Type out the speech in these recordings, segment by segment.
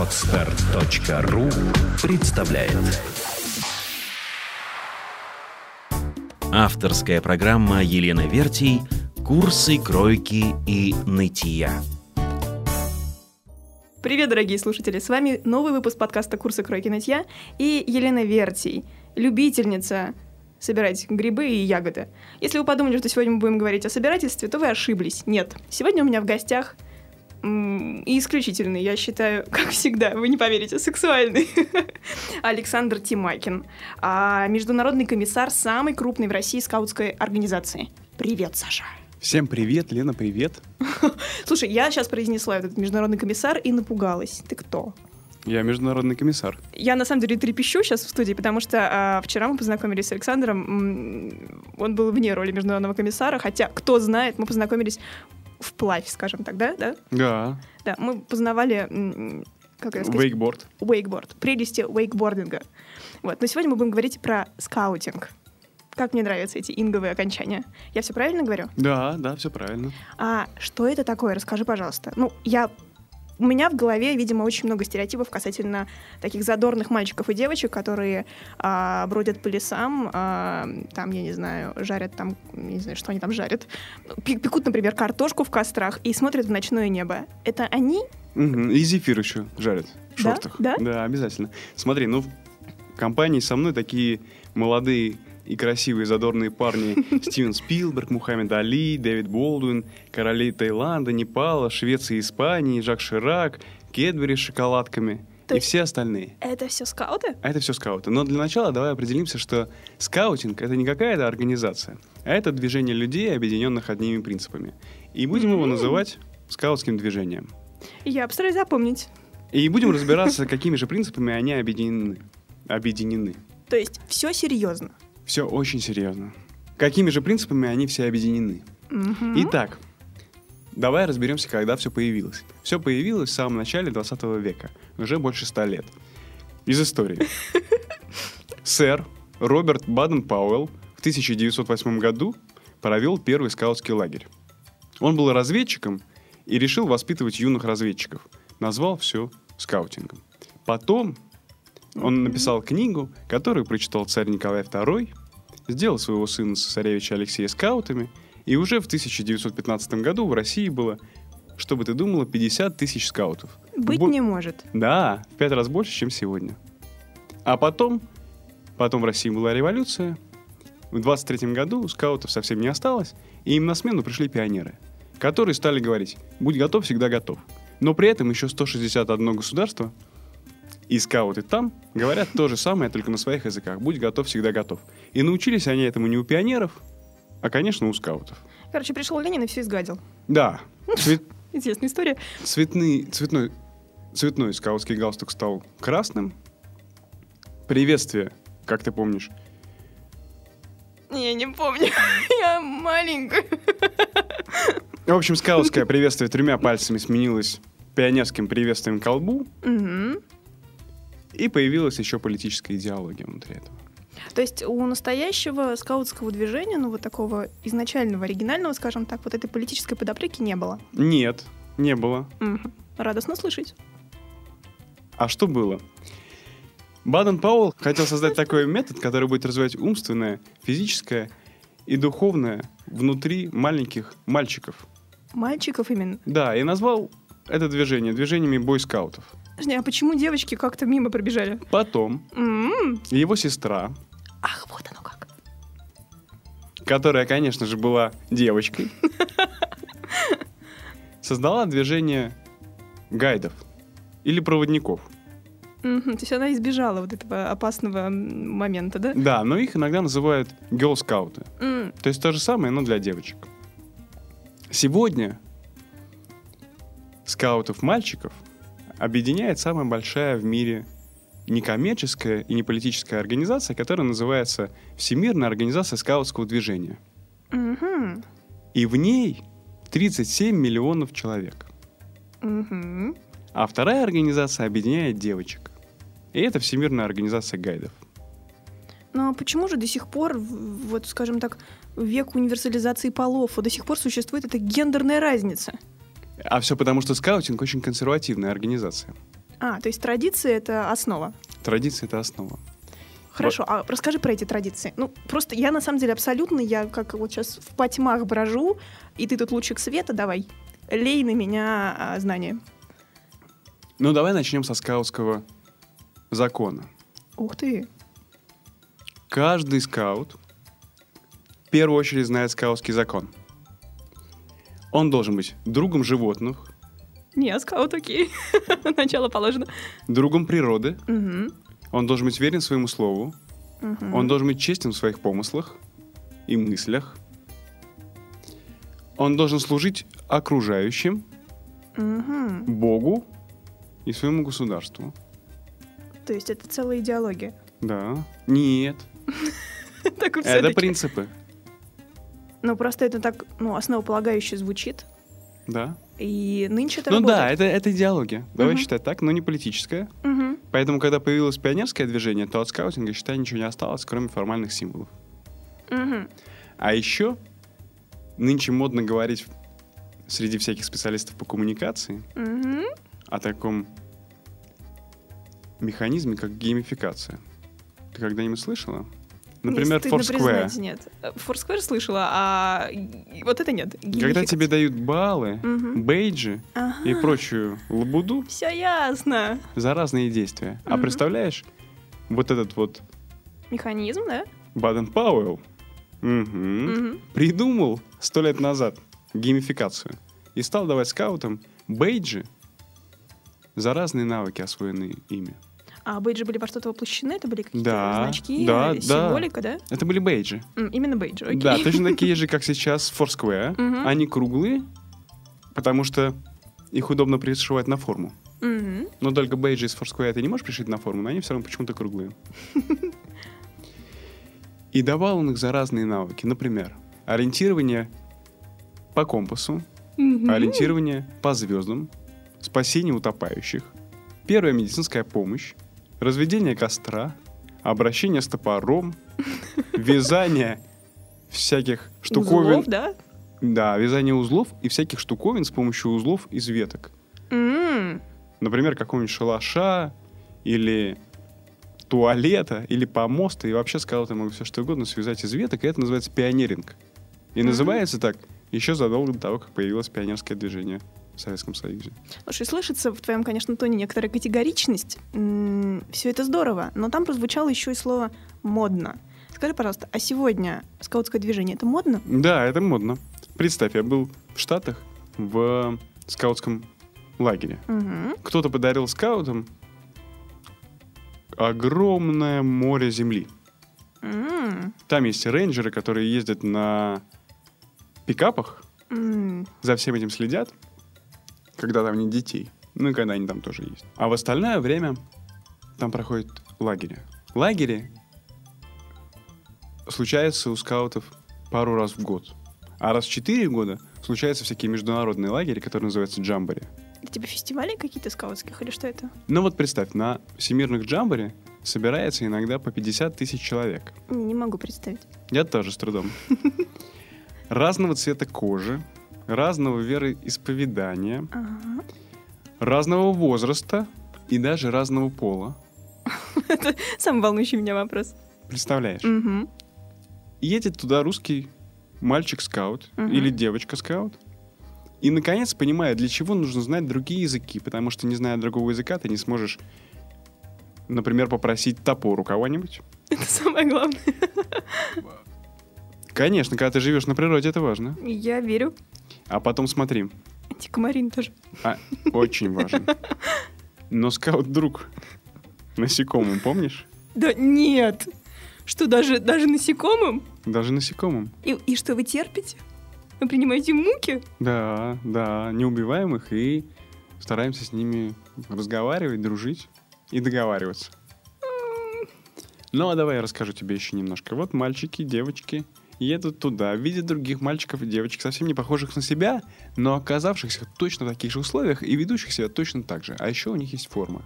Отстар.ру представляет Авторская программа Елены Вертий «Курсы кройки и нытья». Привет, дорогие слушатели! С вами новый выпуск подкаста «Курсы кройки нытья» и Елена Вертий, любительница собирать грибы и ягоды. Если вы подумали, что сегодня мы будем говорить о собирательстве, то вы ошиблись. Нет. Сегодня у меня в гостях и исключительный, я считаю, как всегда, вы не поверите, сексуальный Александр Тимакин, а международный комиссар самой крупной в России скаутской организации. Привет, Саша. Всем привет, Лена, привет. Слушай, я сейчас произнесла этот международный комиссар и напугалась. Ты кто? Я международный комиссар. Я на самом деле трепещу сейчас в студии, потому что а, вчера мы познакомились с Александром. Он был вне роли международного комиссара, хотя, кто знает, мы познакомились вплавь, скажем так, да? Да. Да. Да, мы познавали как это сказать? Вейкборд. Вейкборд. Прелести вейкбординга. Вот. Но сегодня мы будем говорить про скаутинг. Как мне нравятся эти инговые окончания. Я все правильно говорю? Да, да, все правильно. А что это такое? Расскажи, пожалуйста. Ну, я у меня в голове, видимо, очень много стереотипов касательно таких задорных мальчиков и девочек, которые а, бродят по лесам, а, там, я не знаю, жарят там, не знаю, что они там жарят, пекут, например, картошку в кострах и смотрят в ночное небо. Это они? Угу. И зефир еще жарят в шортах. Да? Да, обязательно. Смотри, ну, в компании со мной такие молодые и красивые задорные парни Стивен Спилберг, Мухаммед Али, Дэвид Болдуин, короли Таиланда, Непала, Швеции, Испании, Жак Ширак, Кедбери с шоколадками То и все остальные. Это все скауты? Это все скауты. Но для начала давай определимся, что скаутинг — это не какая-то организация, а это движение людей, объединенных одними принципами. И будем mm-hmm. его называть скаутским движением. Я постараюсь запомнить. И будем разбираться, какими же принципами они объединены. объединены. То есть все серьезно? Все очень серьезно. Какими же принципами они все объединены? Угу. Итак, давай разберемся, когда все появилось. Все появилось в самом начале 20 века, уже больше ста лет. Из истории. Сэр Роберт Баден-Пауэлл в 1908 году провел первый скаутский лагерь. Он был разведчиком и решил воспитывать юных разведчиков. Назвал все скаутингом. Потом он написал книгу, которую прочитал царь Николай II, сделал своего сына цесаревича Алексея скаутами, и уже в 1915 году в России было, что бы ты думала, 50 тысяч скаутов. Быть Бо... не может. Да, в пять раз больше, чем сегодня. А потом, потом в России была революция, в 23 году скаутов совсем не осталось, и им на смену пришли пионеры, которые стали говорить «будь готов, всегда готов». Но при этом еще 161 государство – и скауты там говорят то же самое, только на своих языках. Будь готов, всегда готов. И научились они этому не у пионеров, а, конечно, у скаутов. Короче, пришел Ленин и все изгадил. Да. Цвет... Интересная история. Цветный, цветной, цветной скаутский галстук стал красным. Приветствие, как ты помнишь? Я не помню. Я маленькая. В общем, скаутское приветствие тремя пальцами сменилось пионерским приветствием колбу. Угу. И появилась еще политическая идеология внутри этого. То есть у настоящего скаутского движения, ну вот такого изначального, оригинального, скажем так, вот этой политической подоплеки не было? Нет, не было. Угу. Радостно слышать. А что было? Баден Пауэлл хотел создать такой метод, который будет развивать умственное, физическое и духовное внутри маленьких мальчиков. Мальчиков именно? Да, и назвал это движение движениями бойскаутов. Подожди, а почему девочки как-то мимо пробежали? Потом mm-hmm. его сестра. Ах, вот оно как. Которая, конечно же, была девочкой. Создала движение гайдов или проводников. Mm-hmm. То есть она избежала вот этого опасного момента, да? Да, но их иногда называют girl-скауты. Mm. То есть то же самое, но для девочек. Сегодня скаутов-мальчиков – объединяет самая большая в мире некоммерческая и не политическая организация, которая называется Всемирная организация скаутского движения. Угу. И в ней 37 миллионов человек. Угу. А вторая организация объединяет девочек. И это Всемирная организация гайдов. Но почему же до сих пор, вот скажем так, век универсализации полов, до сих пор существует эта гендерная разница? А все потому, что скаутинг очень консервативная организация. А, то есть традиции — это основа. Традиция — это основа. Хорошо, а расскажи про эти традиции. Ну, просто я на самом деле абсолютно, я как вот сейчас в потьмах брожу, и ты тут лучик света, давай, лей на меня а, знания. Ну, давай начнем со скаутского закона. Ух ты. Каждый скаут в первую очередь знает скаутский закон. Он должен быть другом животных, Не, скаут, окей. Начало положено. другом природы, он должен быть верен своему слову, он должен быть честен в своих помыслах и мыслях, он должен служить окружающим. Богу и своему государству. То есть это целая идеология. Да. Нет. Это принципы. Ну, просто это так, ну, основополагающе звучит. Да. И нынче это Ну да, работает. это, это идеология. Давай Мгм. считать так, но не политическая. Мгм. Поэтому, когда появилось пионерское движение, то от скаутинга, считай, ничего не осталось, кроме формальных символов. Мгм. А еще нынче модно говорить среди всяких специалистов по коммуникации Мгм. о таком механизме, как геймификация. Ты когда-нибудь слышала? Например, стыдно Foursquare. признать, нет. Foursquare слышала, а вот это нет. Когда тебе дают баллы, Мгм. бейджи и прочую лабуду Все ясно. за разные действия. А Мгм. представляешь, вот этот вот Механизм, да? Баден Пауэлл мгм, Мгм. придумал сто лет назад геймификацию и стал давать скаутам бейджи за разные навыки, освоенные ими. А бейджи были во что-то воплощены? Это были какие-то Да, значки, да, э, да. символика, да? Это были бейджи. М, Именно бейджи, окей. Да, точно такие же, как сейчас Foursquare. Мгм. Они круглые, потому что их удобно пришивать на форму. Мгм. Но только бейджи из Foursquare ты не можешь пришить на форму, но они все равно почему-то круглые. И давал он их за разные навыки. Например, ориентирование по компасу, Мгм. ориентирование по звездам, спасение утопающих, первая медицинская помощь, разведение костра, обращение с топором, вязание всяких штуковин. Узлов, да? Да, вязание узлов и всяких штуковин с помощью узлов из веток. М, Например, какого-нибудь шалаша или туалета или помоста. И вообще скауты могут все что угодно связать из веток, и это называется пионеринг. И Мгм. называется так еще задолго до того, как появилось пионерское движение в Советском Союзе. Слушай, слышится в твоем, конечно, тоне некоторая категоричность. Все это здорово, но там прозвучало еще и слово «модно». Скажи, пожалуйста, а сегодня скаутское движение — это модно? Да, это модно. Представь, я был в Штатах в скаутском лагере. Мгм. Кто-то подарил скаутам огромное море земли. М, Там есть рейнджеры, которые ездят на пикапах, м, за всем этим следят, когда там нет детей. Ну и когда они там тоже есть. А в остальное время там проходят лагеря. Лагери случаются у скаутов пару раз в год. А раз в четыре года случаются всякие международные лагеря, которые называются джамбори. Типа фестивали какие-то скаутских или что это? Ну вот представь, на всемирных джамбори собирается иногда по 50 тысяч человек. Не могу представить. Я тоже с трудом. Разного цвета кожи, разного вероисповедания, Ага. разного возраста и даже разного пола. Самый волнующий меня вопрос. Представляешь? Мгм. Едет туда русский мальчик-скаут Мгм. или девочка-скаут. И, наконец, понимает, для чего нужно знать другие языки. Потому что, не зная другого языка, ты не сможешь, например, попросить топор у кого-нибудь. Это самое главное. Конечно, когда ты живешь на природе, это важно. Я верю. А потом смотри, Антикомарин тоже. а, очень важно. Но скаут-друг насекомым, помнишь? Да нет. Что, даже, даже насекомым? Даже насекомым. И, и что, вы терпите? Вы принимаете муки? Да, да, не убиваем их и стараемся с ними разговаривать, дружить и договариваться. Ну, а давай я расскажу тебе еще немножко. Вот мальчики, девочки едут туда, видят других мальчиков и девочек, совсем не похожих на себя, но оказавшихся точно в таких же условиях и ведущих себя точно так же. А еще у них есть форма.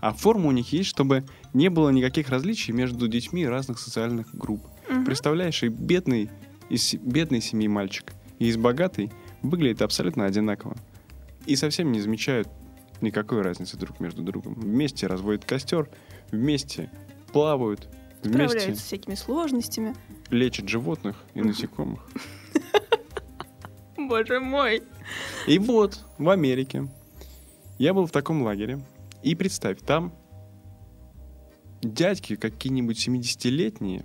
А форма у них есть, чтобы не было никаких различий между детьми разных социальных групп. Мгм. Представляешь, и бедный из бедной семьи мальчик, и из богатой выглядят абсолютно одинаково. И совсем не замечают Никакой разницы друг между другом. Вместе разводят костер, вместе плавают, Справляются с всякими сложностями. лечат животных и насекомых. Боже мой. И вот, в Америке, я был в таком лагере. И представь, там дядьки какие-нибудь 70-летние,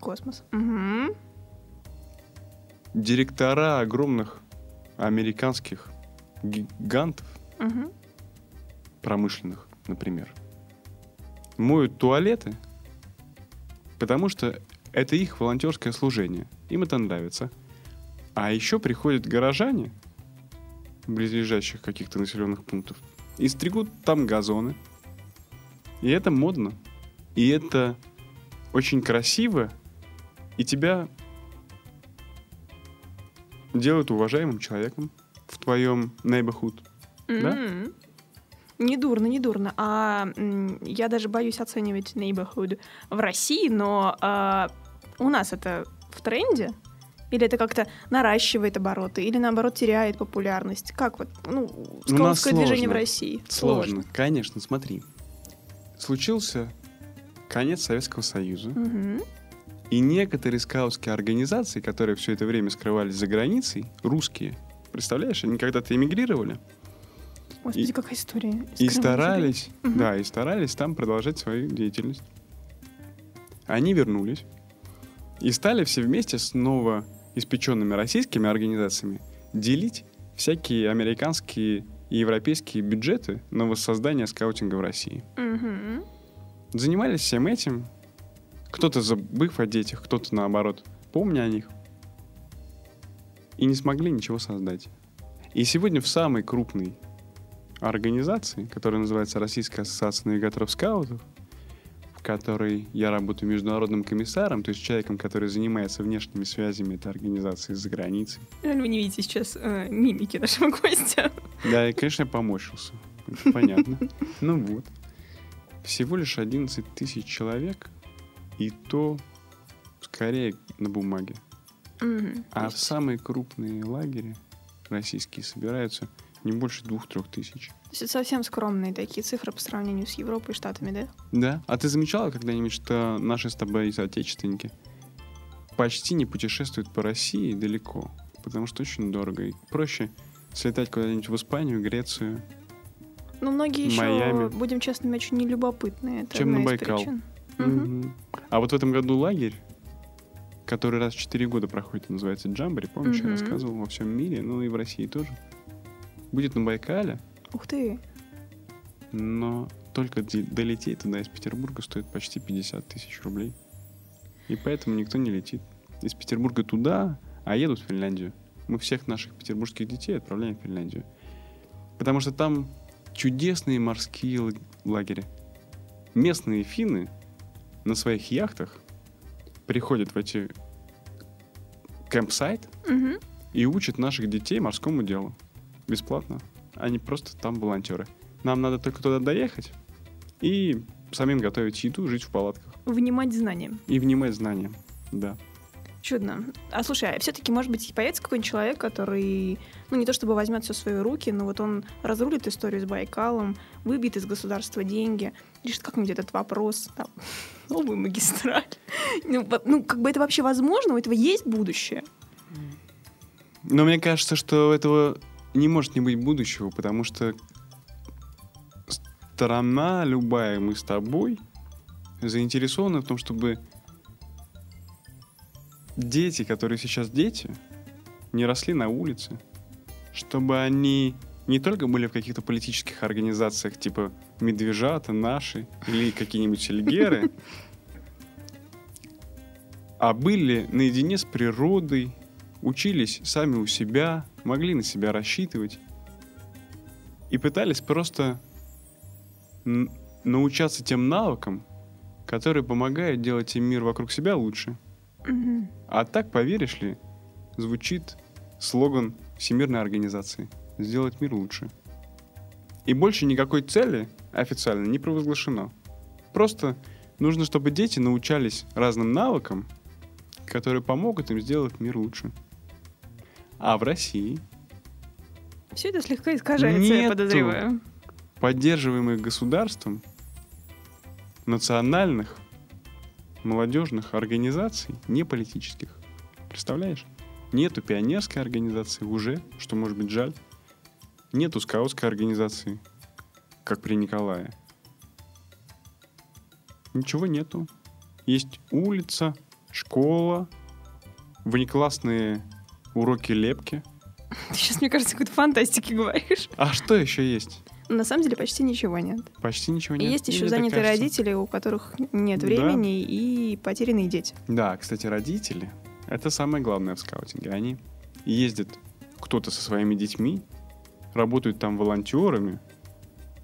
Космос. Мгм. директора огромных американских гигантов, Мгм. промышленных, например, моют туалеты, потому что это их волонтерское служение. Им это нравится. А еще приходят горожане близлежащих каких-то населенных пунктов и стригут там газоны. И это модно. И это очень красиво. И тебя делают уважаемым человеком в твоем neighborhood. Да? Недурно, недурно. А я даже боюсь оценивать neighborhood в России, но а, у нас это в тренде? Или это как-то наращивает обороты, или наоборот теряет популярность? Как вот, ну, нас скаутское движение в сложно. России? Сложно. Конечно, смотри. Случился конец Советского Союза. Мгм. И некоторые скаутские организации, которые все это время скрывались за границей, русские, представляешь, они когда-то эмигрировали Господи, И- какая история. и Скрывали старались, Мгм. да, и старались там продолжать свою деятельность. Они вернулись и стали все вместе с новоиспеченными российскими организациями делить всякие американские и европейские бюджеты на воссоздание скаутинга в России. Мгм. занимались всем этим. Кто-то забыв о детях, кто-то наоборот, помня о них. И не смогли ничего создать. И сегодня в самой крупной организации, которая называется Российская ассоциация навигаторов-скаутов, в которой я работаю международным комиссаром, то есть человеком, который занимается внешними связями этой организации за границей. Вы не видите сейчас э, мимики нашего гостя. Да, и, конечно, я поморщился. Это понятно. Ну вот. Всего лишь 11 тысяч человек, и то скорее на бумаге. То А в самые крупные лагеря российские собираются не больше двух-трех тысяч. То есть это совсем скромные такие цифры по сравнению с Европой и Штатами, да? Да? А ты замечала когда-нибудь, что наши с тобой соотечественники почти не путешествуют по России далеко? Потому что очень дорого. И проще слетать куда-нибудь в Испанию, Грецию, Ну, многие еще, Майами. будем честными, очень нелюбопытные. Это Чем на из Байкал. причин. Мгм. Мгм. А вот в этом году лагерь, который раз в 4 года проходит, называется Джамбари, помнишь, я Мгм. рассказывал во всем мире, ну и в России тоже. Будет на Байкале, Ух ты. но только долететь туда из Петербурга стоит почти 50 тысяч рублей. И поэтому никто не летит. Из Петербурга туда, а едут в Финляндию. Мы всех наших петербургских детей отправляем в Финляндию. Потому что там чудесные морские ла- лагеря. Местные финны на своих яхтах приходят в эти кемпсайт Мгм. и учат наших детей морскому делу. Бесплатно. Они просто там волонтеры. Нам надо только туда доехать и самим готовить еду, жить в палатках. Внимать знаниям. И внимать знаниям. Да. Чудно. А слушай, а все-таки, может быть, появится какой-нибудь человек, который, ну, не то чтобы возьмет все в свои руки, но вот он разрулит историю с Байкалом, выбьет из государства деньги, решит как-нибудь этот вопрос, там, новую магистраль. Ну, ну, как бы это вообще возможно? У этого есть будущее? Но мне кажется, что у этого не может не быть будущего, потому что страна любая, мы с тобой, заинтересованы в том, чтобы дети, которые сейчас дети, не росли на улице, чтобы они не только были в каких-то политических организациях, типа «Медвежата», «Наши» или какие-нибудь «Эльгеры», а были наедине с природой, учились сами у себя, могли на себя рассчитывать и пытались просто научаться тем навыкам, которые помогают делать им мир вокруг себя лучше. А так, поверишь ли, звучит слоган Всемирной организации «Сделать мир лучше». И больше никакой цели официально не провозглашено. Просто нужно, чтобы дети научались разным навыкам, которые помогут им сделать мир лучше. А в России Все это слегка искажается, я Нету. подозреваю. поддерживаемых государством национальных молодежных организаций, не политических. Представляешь? Нету пионерской организации уже, что может быть жаль. Нету скаутской организации, как при Николае. Ничего нету. Есть улица, школа, внеклассные уроки лепки. Ты сейчас, мне кажется, какой-то фантастики говоришь. А что еще есть? На самом деле почти ничего нет. Почти ничего И нет. есть еще так занятые кажется. родители, у которых нет Да. времени и потерянные дети. Да, кстати, родители — это самое главное в скаутинге. Они ездят, кто-то со своими детьми, работают там волонтерами,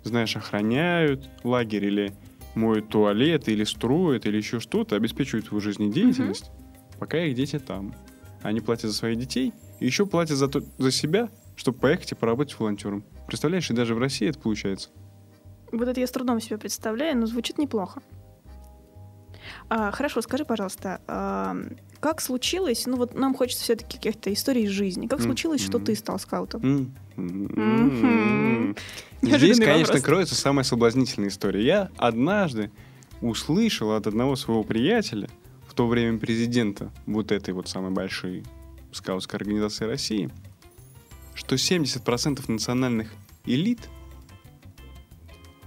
знаешь, охраняют лагерь или моют туалет, или строят, или еще что-то, обеспечивают свою жизнедеятельность, пока их дети там. Они платят за своих детей и еще платят за, то, за себя, чтобы поехать и поработать волонтером. Представляешь, и даже в России это получается. Вот это я с трудом себе представляю, но звучит неплохо. А, хорошо, скажи, пожалуйста, а, как случилось, ну вот нам хочется все-таки каких-то историй из жизни, как М, случилось, что ты стал скаутом? М, Мгм. Здесь, конечно, вопрос. кроется самая соблазнительная история. Я однажды услышал от одного своего приятеля, в то время президента вот этой вот самой большой скаутской организации России, что 70% национальных элит,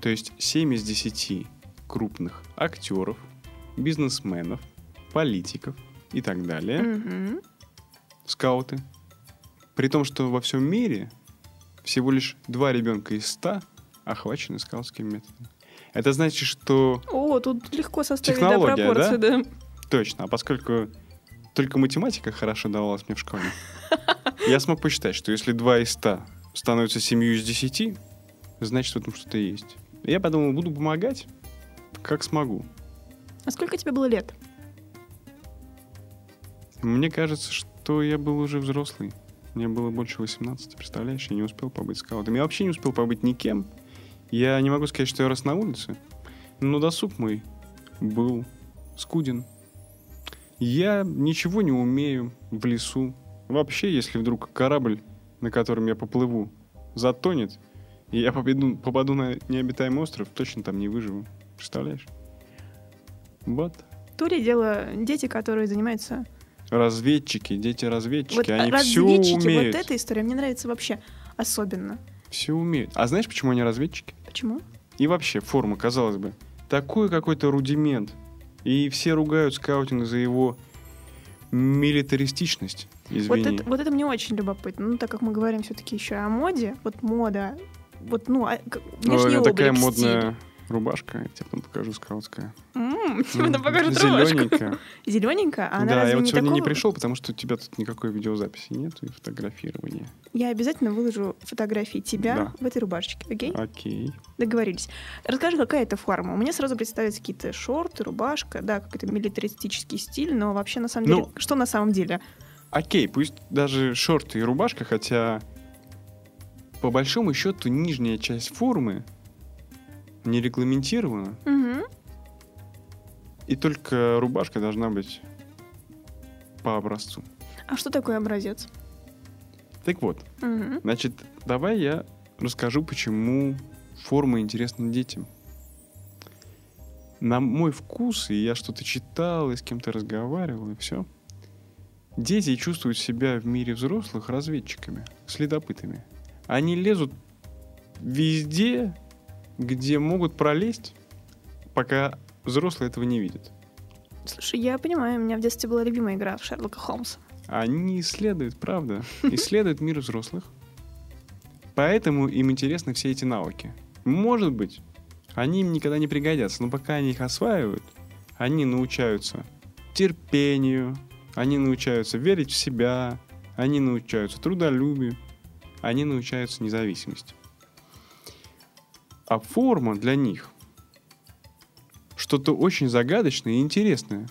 то есть 7 из 10 крупных актеров, бизнесменов, политиков и так далее, Мгм. скауты. При том, что во всем мире всего лишь два ребенка из ста охвачены скаутским методом. Это значит, что О, тут легко составить да, Технология, пропорции, да? Точно, а поскольку только математика хорошо давалась мне в школе, я смог посчитать, что если два из ста становятся семью из десяти, значит, в этом что-то есть. Я подумал, буду помогать, как смогу. А сколько тебе было лет? Мне кажется, что я был уже взрослый. Мне было больше 18, представляешь? Я не успел побыть скаутом. Я вообще не успел побыть никем. Я не могу сказать, что я рос на улице, но досуг мой был скуден. Я ничего не умею в лесу. Вообще, если вдруг корабль, на котором я поплыву, затонет, и я попаду, попаду на необитаемый остров, точно там не выживу. Представляешь? Вот. То ли дело дети, которые занимаются... Разведчики, дети-разведчики, Вот они а, все разведчики, умеют. вот эта история мне нравится вообще особенно. Все умеют. А знаешь, почему они разведчики? Почему? И вообще, форма, казалось бы, такой какой-то рудимент. И все ругают скаутинг за его милитаристичность. Вот Извини. это, вот это мне очень любопытно. Ну, так как мы говорим все-таки еще о моде, вот мода, вот, ну, а, Ой, внешний меня облик, такая стиль. Рубашка, я тебе потом покажу скаутская. Тебе потом покажут рубашку. Зелененькая. Зелененькая? А она да, я вот не сегодня не пришел, потому что у тебя тут никакой видеозаписи нет и фотографирования. Я обязательно выложу фотографии тебя Да. в этой рубашечке, окей? Окей. Договорились. Расскажи, какая это форма? У меня сразу представляются какие-то шорты, рубашка, да, какой-то милитаристический стиль, но вообще на самом Ну, деле, что на самом деле? Окей, пусть даже шорты и рубашка, хотя по большому счету нижняя часть формы не регламентирована, Мгм. и только рубашка должна быть по образцу. А что такое образец? Так вот, Мгм. значит, давай я расскажу, почему форма интересна детям. На мой вкус, и я что-то читал, и с кем-то разговаривал, и все. Дети чувствуют себя в мире взрослых разведчиками, следопытами. Они лезут везде, где могут пролезть, пока взрослые этого не видят. Слушай, я понимаю, у меня в детстве была любимая игра в Шерлока Холмса. Они исследуют, правда, исследуют мир взрослых. Поэтому им интересны все эти навыки. Может быть, они им никогда не пригодятся, но пока они их осваивают, они научаются терпению, они научаются верить в себя, они научаются трудолюбию, они научаются независимости. А форма для них что-то очень загадочное и интересное.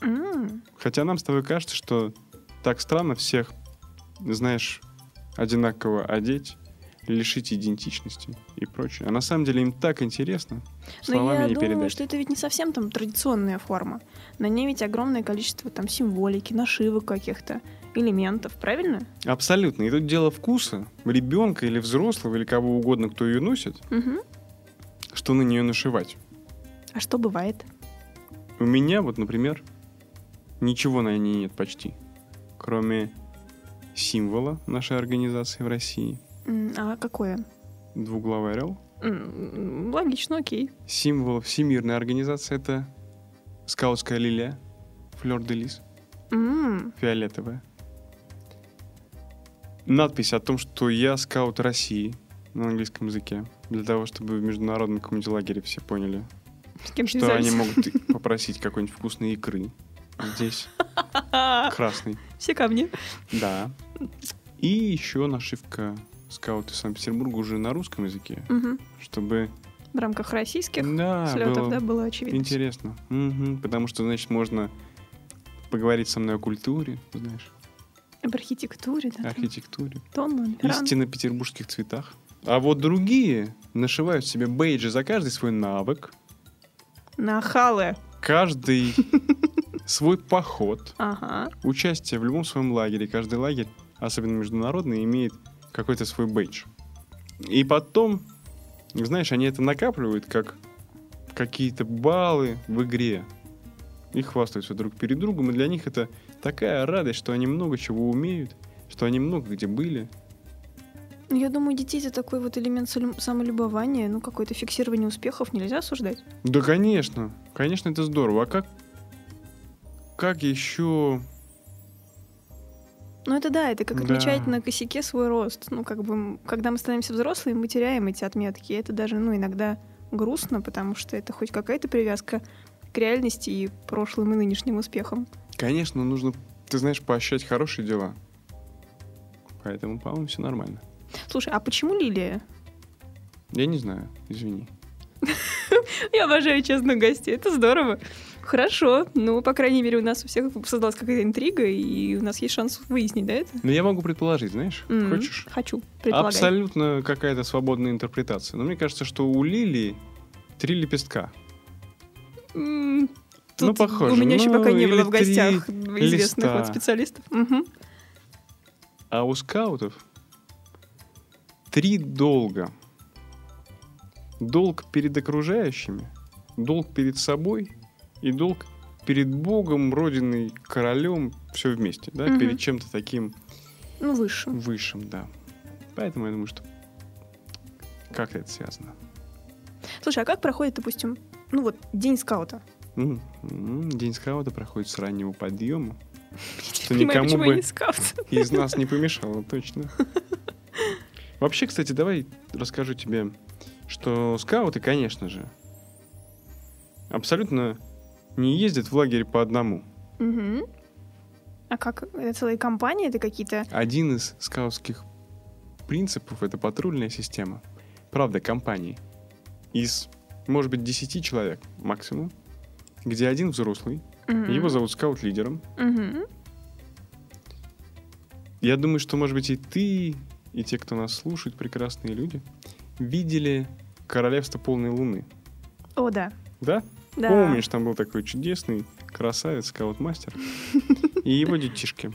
М, Хотя нам с тобой кажется, что так странно всех, знаешь, одинаково одеть, лишить идентичности и прочее. А на самом деле им так интересно. Но Словами я не думаю, передать. что это ведь не совсем там традиционная форма. На ней ведь огромное количество там символики, нашивок каких-то, элементов, правильно? Абсолютно. И тут дело вкуса. Ребенка или взрослого, или кого угодно, кто ее носит, Мгм. что на нее нашивать. А что бывает? У меня вот, например, ничего на ней нет почти, кроме символа нашей организации в России. А какое? Двуглавый орел. Логично, окей. Символ всемирной организации это скаутская лилия, флер де лис, М, фиолетовая. Надпись о том, что я скаут России на английском языке, для того, чтобы в международном каком-нибудь лагере все поняли, что они могут попросить какой-нибудь вкусной икры. Здесь красный. Все ко мне. Да. И еще нашивка скауты Санкт-Петербурга уже на русском языке, Мгм. чтобы В рамках российских да, слетов, было да, было очевидно. интересно. Мгм, Потому что, значит, можно поговорить со мной о культуре, знаешь, Об архитектуре, да. архитектуре, Тон, Иран. истинно петербургских цветах. А вот другие нашивают себе бейджи за каждый свой навык, Нахалы. каждый свой поход, Ага. участие в любом своем лагере. Каждый лагерь, особенно международный, имеет какой-то свой бейдж. И потом, знаешь, они это накапливают как какие-то баллы в игре. И хвастаются друг перед другом. И для них это такая радость, что они много чего умеют, что они много где были. Ну, Я думаю, детей это такой вот элемент самолюбования, ну, какое-то фиксирование успехов нельзя осуждать. Да, конечно. Конечно, это здорово. А как, как еще... Ну, это да, это как Да. отмечать на косяке свой рост. Ну, как бы, когда мы становимся взрослыми, мы теряем эти отметки. И это даже, ну, иногда грустно, потому что это хоть какая-то привязка к реальности и прошлым и нынешним успехам. Конечно, нужно, ты знаешь, поощрять хорошие дела. Поэтому, по-моему, все нормально. Слушай, а почему лилия? Я не знаю, извини. Я обожаю честных гостей, это здорово. Хорошо, ну, по крайней мере, у нас у всех создалась какая-то интрига, и у нас есть шанс выяснить, да, это? Но я могу предположить, знаешь, М, хочешь? Хочу, предполагай. Абсолютно какая-то свободная интерпретация. Но мне кажется, что у лилии три лепестка. Ну, тут похоже. У меня еще Ну, пока не было в гостях известных листа. вот специалистов. Мгм. А у скаутов три долга. Долг перед окружающими, долг перед собой и долг перед Богом, Родиной, королем, все вместе, да, Мгм. перед чем-то таким Ну, выше. высшим, да. Поэтому я думаю, что как-то это связано. Слушай, а как проходит, допустим, ну вот, день скаута? М, м, День скаута проходит с раннего подъема, что Понимаю, никому бы из нас не помешало, точно. Вообще, кстати, давай расскажу тебе, что скауты, конечно же, абсолютно не ездят в лагерь по одному. Мгм. А как? Это целые компании? Это какие-то... Один из скаутских принципов — это патрульная система. Правда, компании. Из, может быть, 10 человек максимум, где один взрослый, Мгм. его зовут скаут-лидером. Мгм. Я думаю, что, может быть, и ты, и те, кто нас слушают, прекрасные люди, видели «Королевство полной луны». О, да. Да? Да. Помнишь, там был такой чудесный красавец, скаут-мастер и его детишки.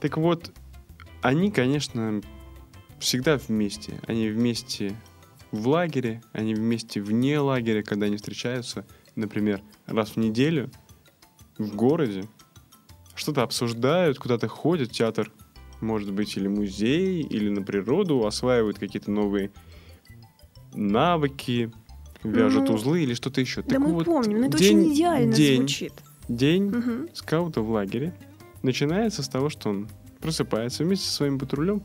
Так вот, они, конечно, всегда вместе. Они вместе в лагере, они вместе вне лагеря, когда они встречаются, например, раз в неделю в городе, что-то обсуждают, куда-то ходят, театр, может быть, или музей, или на природу, осваивают какие-то новые навыки, вяжут Ну, узлы или что-то еще. Да Так мы вот, помним, но это день- очень идеально день, звучит. День Мгм. скаута в лагере начинается с того, что он просыпается вместе со своим патрулем,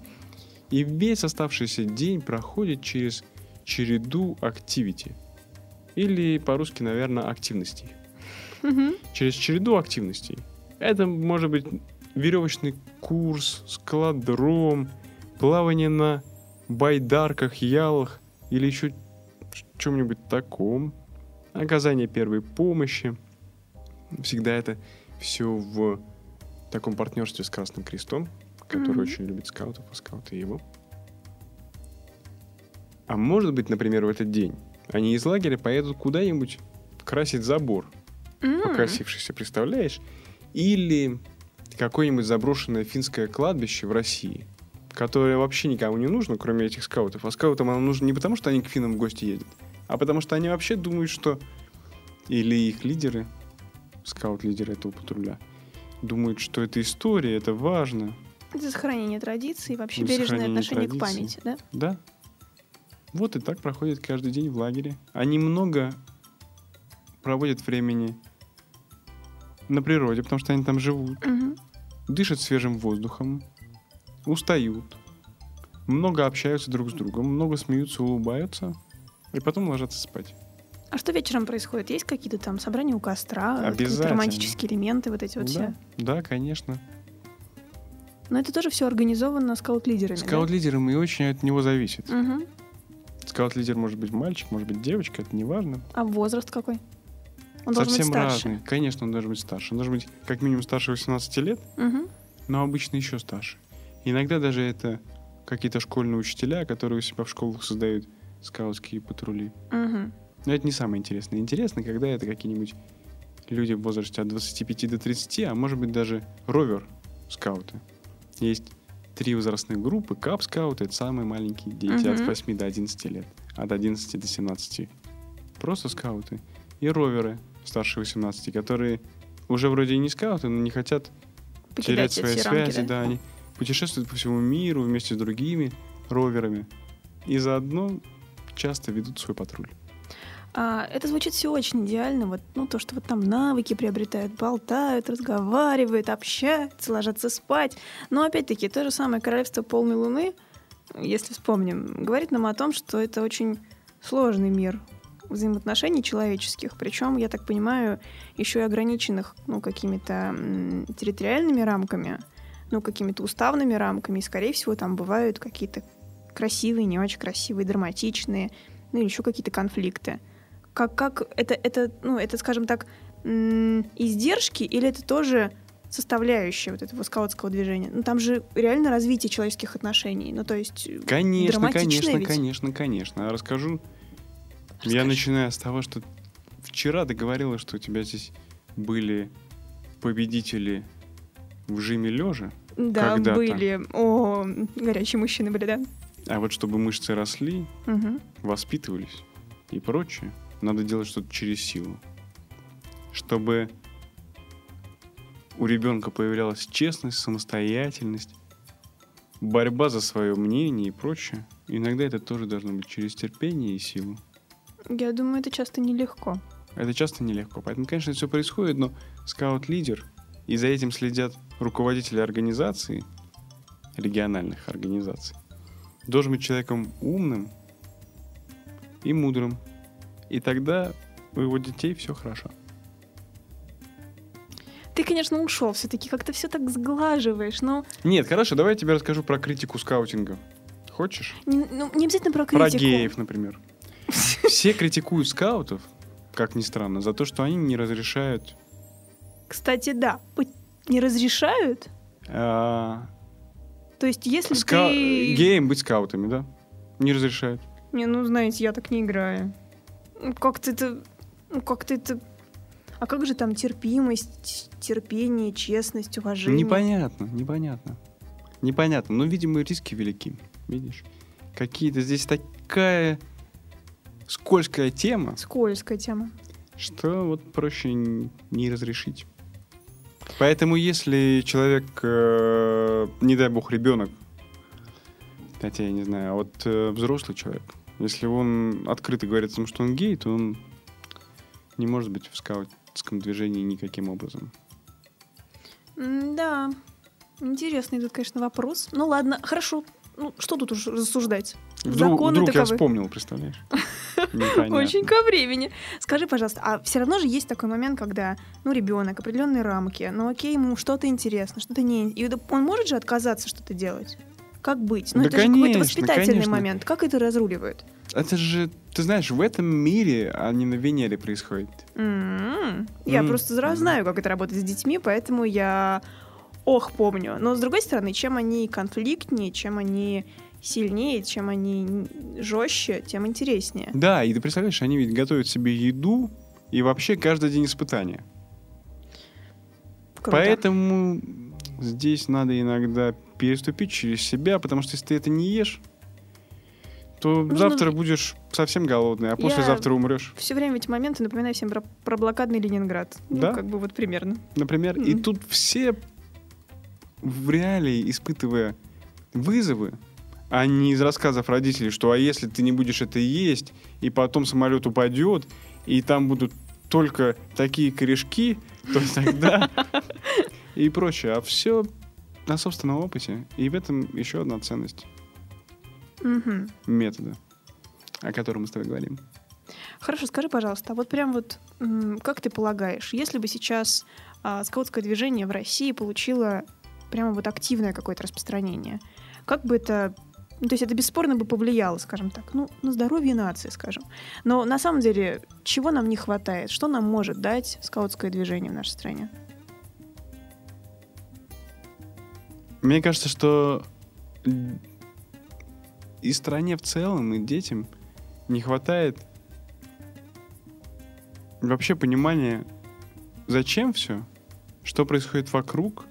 и весь оставшийся день проходит через череду активити. Или по-русски, наверное, активностей. Мгм. Через череду активностей. Это может быть веревочный курс, складром, плавание на байдарках, ялах или еще чем-нибудь таком, оказание первой помощи. Всегда это все в таком партнерстве с Красным Крестом, который Мгм. очень любит скаутов, и скауты его. А может быть, например, в этот день они из лагеря поедут куда-нибудь красить забор, М, покосившийся, представляешь? Или какое-нибудь заброшенное финское кладбище в России, которое вообще никому не нужно, кроме этих скаутов. А скаутам оно нужно не потому, что они к финнам в гости едут, а потому что они вообще думают, что... Или их лидеры, скаут-лидеры этого патруля, думают, что это история, это важно. Это сохранение традиций, вообще Ну, бережное отношение к традиций. памяти, да? Да. Вот и так проходит каждый день в лагере. Они много проводят времени на природе, потому что они там живут, Мгм. дышат свежим воздухом, устают, много общаются друг с другом, много смеются, улыбаются, и потом ложатся спать. А что вечером происходит? Есть какие-то там собрания у костра, какие-то романтические элементы, вот эти вот да, все? да, конечно. Но это тоже все организовано скаут-лидерами, да? Скаут-лидером и очень от него зависит. Мгм. Скаут-лидер может быть мальчик, может быть девочка, это не важно. А возраст какой? Он должен Совсем быть старше. разный. Конечно, он должен быть старше. Он должен быть как минимум старше 18 лет, Мгм. но обычно еще старше. Иногда даже это какие-то школьные учителя, которые у себя в школах создают скаутские патрули. Мгм. Но это не самое интересное. Интересно, когда это какие-нибудь люди в возрасте от 25 до 30, а может быть даже ровер-скауты. Есть три возрастных группы. Кап-скауты — это самые маленькие дети от Мгм. 8 до 11 лет. От 11 до 17. Просто скауты. И роверы старше 18, которые уже вроде и не скауты, но не хотят терять Покидать свои эти рамки, связи, да? они путешествуют по всему миру вместе с другими роверами и заодно часто ведут свой патруль. А, это звучит все очень идеально. Вот, ну, то, что вот там навыки приобретают, болтают, разговаривают, общаются, ложатся спать. Но опять-таки, то же самое королевство полной луны, если вспомним, говорит нам о том, что это очень сложный мир взаимоотношений человеческих, причем, я так понимаю, еще и ограниченных ну, какими-то территориальными рамками, ну, какими-то уставными рамками, и, скорее всего, там бывают какие-то красивые, не очень красивые, драматичные, ну, или еще какие-то конфликты. Как, как это, это, ну, это, скажем так, издержки, или это тоже составляющая вот этого скаутского движения? Ну, там же реально развитие человеческих отношений. Ну, то есть... э, Конечно, конечно, ведь. конечно, конечно. А Расскажу. Я Расскажи. начинаю с того, что вчера ты говорила, что у тебя здесь были победители в жиме лежа, Да, были. О, горячие мужчины были, да? а вот чтобы мышцы росли, Мгм. воспитывались и прочее, надо делать что-то через силу. Чтобы у ребенка появлялась честность, самостоятельность, борьба за свое мнение и прочее. Иногда это тоже должно быть через терпение и силу. Я думаю, это часто нелегко. Это часто нелегко. Поэтому, конечно, это все происходит, но скаут-лидер, и за этим следят руководители организаций, региональных организаций, должен быть человеком умным и мудрым. И тогда у его детей все хорошо. Ты, конечно, ушел все-таки, как-то все так сглаживаешь, но Нет, хорошо, давай я тебе расскажу про критику скаутинга. Хочешь? не, ну, не обязательно про Про критику. геев, например. Все критикуют скаутов, как ни странно, за то, что они не разрешают Кстати, да, не разрешают. а, То есть, если ска- ты... геям быть скаутами, да? Не разрешают. Не, ну, знаете, я так не играю. Ну, Как-то это... Ну, как-то это... А как же там терпимость, терпение, честность, уважение? Непонятно, непонятно. Непонятно, но, видимо, риски велики. Видишь? Какие-то здесь такая скользкая тема, Скользкая тема. что вот проще не разрешить. Поэтому, если человек, э, не дай бог, ребенок, хотя я не знаю, а вот э, взрослый человек, если он открыто говорит о том, что он гей, то он не может быть в скаутском движении никаким образом. Да. Интересный тут, конечно, вопрос. Ну ладно, хорошо. Ну, что тут уж рассуждать? Вдруг, Законы вдруг я таковы. вспомнил, представляешь? Непонятно. Очень ко времени. Скажи, пожалуйста, а все равно же есть такой момент, когда, ну, ребенок, определенные рамки, ну, окей, ему что-то интересно, что-то не... И он может же отказаться что-то делать? Как быть? Ну, Да, это же какой-то конечно, воспитательный конечно. момент. Как это разруливают? Это же, ты знаешь, в этом мире, а не на Венере происходит. М, Я М, просто зра- м. знаю, как это работает с детьми, поэтому я ох помню. Но с другой стороны, чем они конфликтнее, чем они сильнее, чем они жестче, тем интереснее. Да, и ты представляешь, они ведь готовят себе еду и вообще каждый день испытания. Круто. Поэтому здесь надо иногда переступить через себя, потому что если ты это не ешь, то Нужно- завтра будешь совсем голодный, а послезавтра умрешь. Все время эти моменты напоминаю всем про, про блокадный Ленинград. Да? Ну, как бы вот примерно. Например, и Мгм. тут все в реалии, испытывая вызовы, а не из рассказов родителей, что а если ты не будешь это есть, и потом самолет упадет, и там будут только такие корешки, то тогда и прочее. А все на собственном опыте. И в этом еще одна ценность метода, о котором мы с тобой говорим. Хорошо, скажи, пожалуйста, а вот прям вот как ты полагаешь, если бы сейчас а, скаутское движение в России получило прямо вот активное какое-то распространение, как бы это ну, то есть это бесспорно бы повлияло, скажем так, ну, на здоровье нации, скажем. Но на самом деле, чего нам не хватает? Что нам может дать скаутское движение в нашей стране? Мне кажется, что и стране в целом, и детям не хватает вообще понимания, зачем все, что происходит вокруг,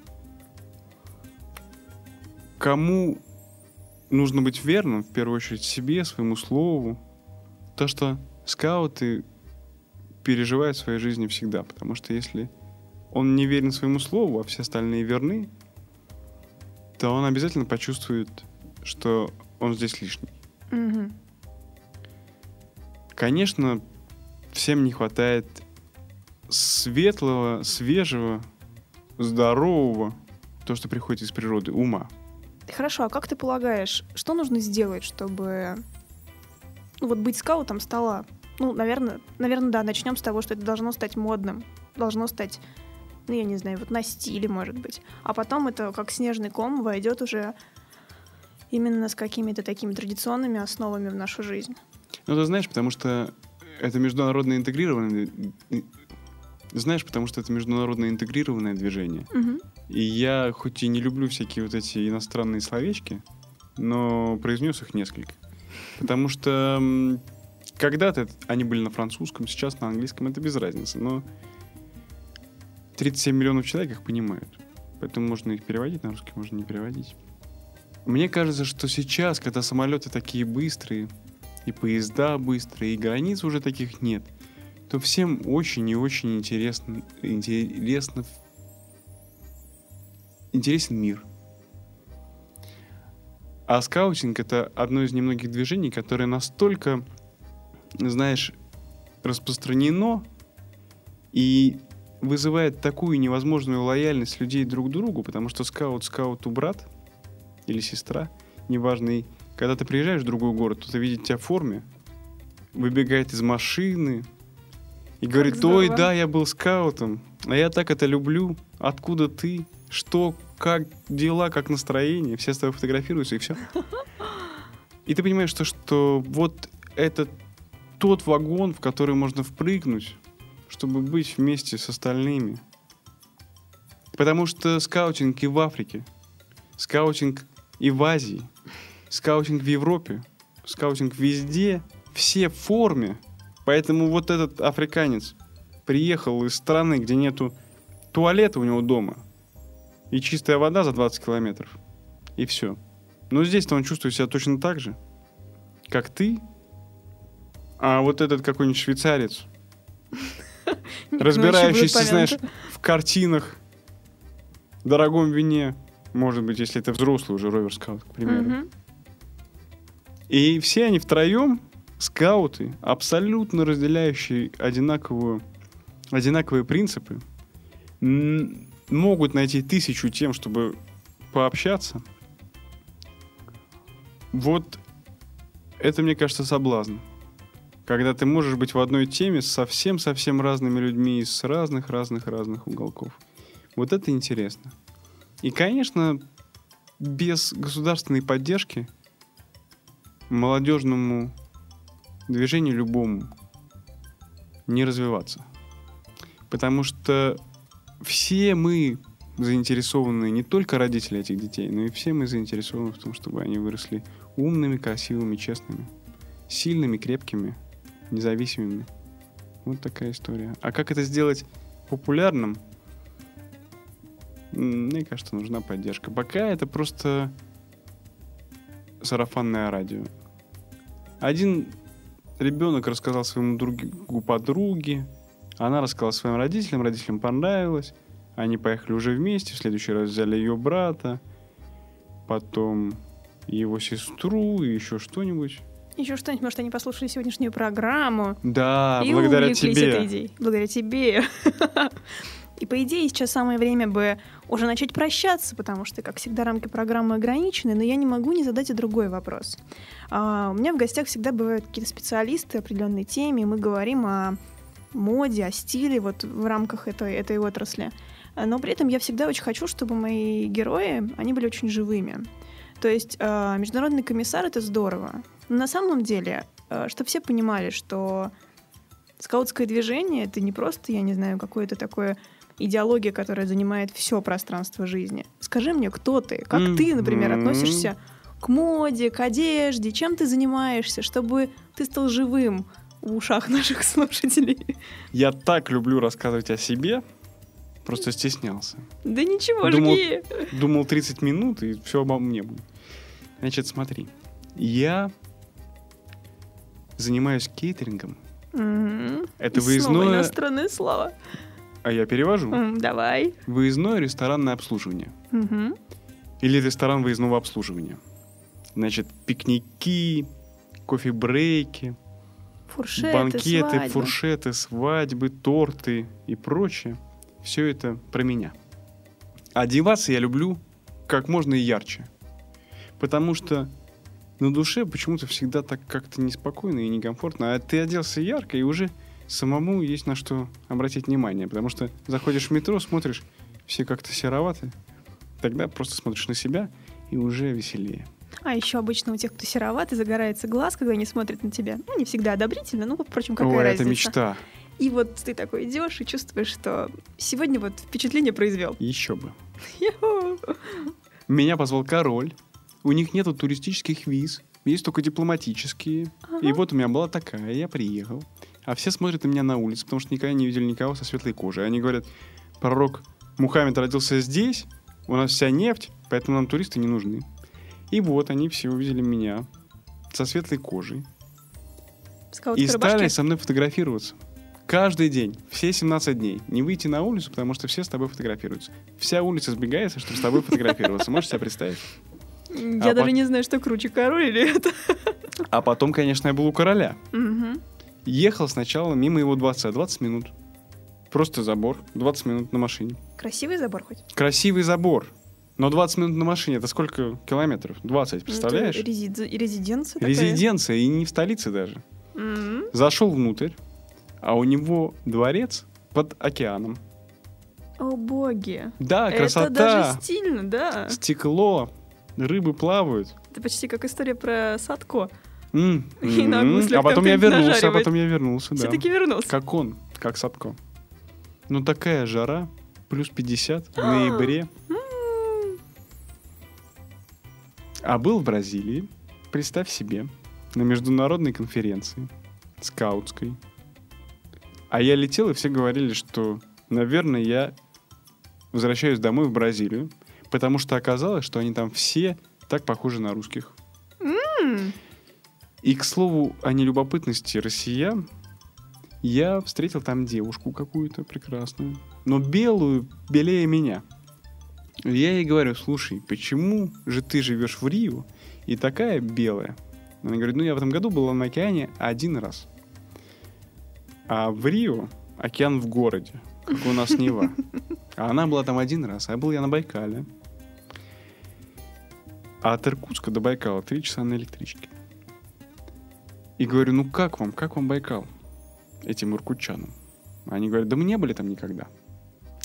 кому нужно быть верным, в первую очередь себе, своему слову. То, что скауты переживают в своей жизни всегда, потому что если он не верен своему слову, а все остальные верны, то он обязательно почувствует, что он здесь лишний. Мгм. Конечно, всем не хватает светлого, свежего, здорового, то, что приходит из природы, ума. Хорошо, а как ты полагаешь, что нужно сделать, чтобы ну, вот быть скаутом стало, ну, наверное, наверное, да, начнем с того, что это должно стать модным, должно стать, ну, я не знаю, вот на стиле, может быть. А потом это как снежный ком войдет уже именно с какими-то такими традиционными основами в нашу жизнь. Ну, ты знаешь, потому что это международно интегрированное... Знаешь, потому что это международно интегрированное движение. Мгм. И я хоть и не люблю всякие вот эти иностранные словечки, но произнес их несколько. Потому что когда-то они были на французском, сейчас на английском, это без разницы. Но 37 миллионов человек их понимают. Поэтому можно их переводить на русский, можно не переводить. Мне кажется, что сейчас, когда самолеты такие быстрые, и поезда быстрые, и границ уже таких нет, то всем очень и очень интересно, интересно интересен мир. А скаутинг это одно из немногих движений, которое настолько, знаешь, распространено и вызывает такую невозможную лояльность людей друг к другу, потому что скаут скауту брат или сестра, неважно, и когда ты приезжаешь в другой город, кто-то видит тебя в форме, выбегает из машины и говорит, ой, да, я был скаутом, а я так это люблю, откуда ты, что, как дела, как настроение, все с тобой фотографируются и все. И ты понимаешь, что, что вот это тот вагон, в который можно впрыгнуть, чтобы быть вместе с остальными. Потому что скаутинг и в Африке, скаутинг и в Азии, скаутинг в Европе, скаутинг везде, все в форме. Поэтому вот этот африканец приехал из страны, где нету туалета у него дома и чистая вода за 20 километров. И все. Но здесь-то он чувствует себя точно так же, как ты. А вот этот какой-нибудь швейцарец, разбирающийся, знаешь, в картинах, дорогом вине, может быть, если это взрослый уже ровер-скаут, к примеру. И все они втроем, скауты, абсолютно разделяющие одинаковую, одинаковые принципы, могут найти тысячу тем, чтобы пообщаться. Вот это, мне кажется, соблазн. Когда ты можешь быть в одной теме с совсем-совсем разными людьми из разных-разных-разных уголков. Вот это интересно. И, конечно, без государственной поддержки молодежному движению любому не развиваться. Потому что все мы заинтересованы, не только родители этих детей, но и все мы заинтересованы в том, чтобы они выросли умными, красивыми, честными, сильными, крепкими, независимыми. Вот такая история. А как это сделать популярным? Мне кажется, нужна поддержка. Пока это просто сарафанное радио. Один ребенок рассказал своему другу подруге, она рассказала своим родителям, родителям понравилось. Они поехали уже вместе, в следующий раз взяли ее брата, потом его сестру и еще что-нибудь. Еще что-нибудь, может, они послушали сегодняшнюю программу. Да, и благодаря тебе. этой идеей. Благодаря тебе. И по идее сейчас самое время бы уже начать прощаться, потому что, как всегда, рамки программы ограничены, но я не могу не задать и другой вопрос. А, у меня в гостях всегда бывают какие-то специалисты определенной теме, и мы говорим о моде, о стиле вот в рамках этой, этой отрасли. А, Но при этом я всегда очень хочу, чтобы мои герои, они были очень живыми. То есть э, международный комиссар — это здорово. Но на самом деле, чтобы все понимали, что скаутское движение — это не просто, я не знаю, какое-то такое идеология, которая занимает все пространство жизни. Скажи мне, кто ты? Как ты, например, относишься к моде, к одежде? Чем ты занимаешься, чтобы ты стал живым в ушах наших слушателей? Я так люблю рассказывать о себе, просто стеснялся. Да ничего, Думал- жги! Думал 30 минут, и все обо мне будет. Значит, смотри. Я занимаюсь кейтерингом. Мгм. Это И снова выездное, иностранное слово. А я перевожу. М, Давай. Выездное ресторанное обслуживание. Мгм. Или ресторан выездного обслуживания. Значит, пикники, кофе-брейки, Фуршеты, банкеты, свадьбы. фуршеты, свадьбы, торты и прочее. Все это про меня. Одеваться я люблю как можно ярче. Потому что на душе почему-то всегда так как-то неспокойно и некомфортно. А ты оделся ярко, и уже самому есть на что обратить внимание. Потому что заходишь в метро, смотришь, все как-то сероваты. Тогда просто смотришь на себя, и уже веселее. А еще обычно у тех, кто сероватый, загорается глаз, когда они смотрят на тебя. Ну, не всегда одобрительно, ну, впрочем, какая Ой, разница. это мечта. И вот ты такой идешь и чувствуешь, что сегодня вот впечатление произвел. Еще бы. Меня позвал король. У них нету туристических виз, есть только дипломатические. И Ага. вот у меня была такая, я приехал. А все смотрят на меня на улице, потому что никогда не видели никого со светлой кожей. Они говорят, пророк Мухаммед родился здесь, у нас вся нефть, поэтому нам туристы не нужны. И вот они все увидели меня со светлой кожей и стали со мной фотографироваться. Каждый день, все 17 дней. Не выйти на улицу, потому что все с тобой фотографируются. Вся улица сбегается, чтобы с тобой фотографироваться. Можешь себе представить? Я а даже пот- не знаю, что круче, король или это. А потом, конечно, я был у короля. Мгм. Ехал сначала мимо его дворца 20 минут. Просто забор, 20 минут на машине. Красивый забор хоть? Красивый забор. Но 20 минут на машине, это сколько километров? 20, представляешь? Ну, Это резид- резиденция такая. Резиденция, и не в столице даже. М. Зашел внутрь, а у него дворец под океаном. О, боги. Да, Это красота, даже стильно, да. стекло, рыбы плавают. Это почти как история про Садко. И на гуслях А потом я вернулся, а потом я вернулся, да. Все-таки вернулся. Как он, как Садко. Ну такая жара, плюс 50 в ноябре. А был в Бразилии, представь себе, на международной конференции скаутской. А я летел, и все говорили, что, наверное, я возвращаюсь домой в Бразилию, потому что оказалось, что они там все так похожи на русских. И, к слову, о нелюбопытности россиян, я встретил там девушку какую-то прекрасную, но белую, белее меня. Я ей говорю, слушай, почему же ты живешь в Рио и такая белая? Она говорит, ну я в этом году была на океане один раз. А в Рио океан в городе, как у нас Нева. А она была там один раз, а был я на Байкале. А от Иркутска до Байкала три часа на электричке. И говорю, ну как вам, как вам Байкал? Этим иркутчанам. Они говорят, да мы не были там никогда.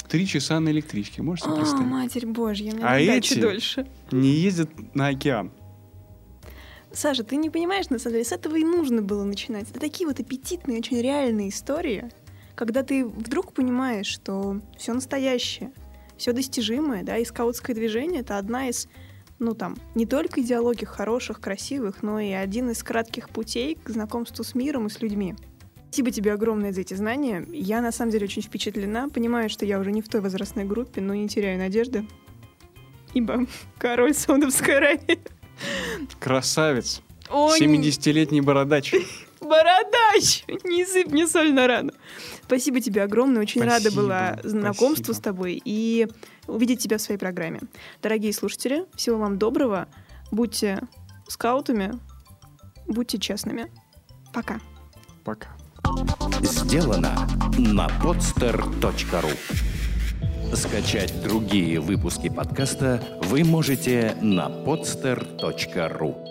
Три часа на электричке, можете О, представить? матерь божья, мне А эти? дольше. Не ездят на океан. Саша, ты не понимаешь, на самом деле, с этого и нужно было начинать. Это такие вот аппетитные, очень реальные истории, когда ты вдруг понимаешь, что все настоящее, все достижимое, да, и скаутское движение — это одна из ну там, не только идеологий хороших, красивых, но и один из кратких путей к знакомству с миром и с людьми. Спасибо тебе огромное за эти знания. Я на самом деле очень впечатлена. Понимаю, что я уже не в той возрастной группе, но не теряю надежды. Ибо король Саудовской Аравии. Красавец. О, 70-летний бородач. Бородач! Не сыпь мне соль на рану. Спасибо тебе огромное. Очень рада Спасибо, была знакомству спасибо. с тобой и увидеть тебя в своей программе. Дорогие слушатели, всего вам доброго. Будьте скаутами, будьте честными. Пока. Пока. Сделано на podster.ru Скачать другие выпуски подкаста вы можете на podster.ru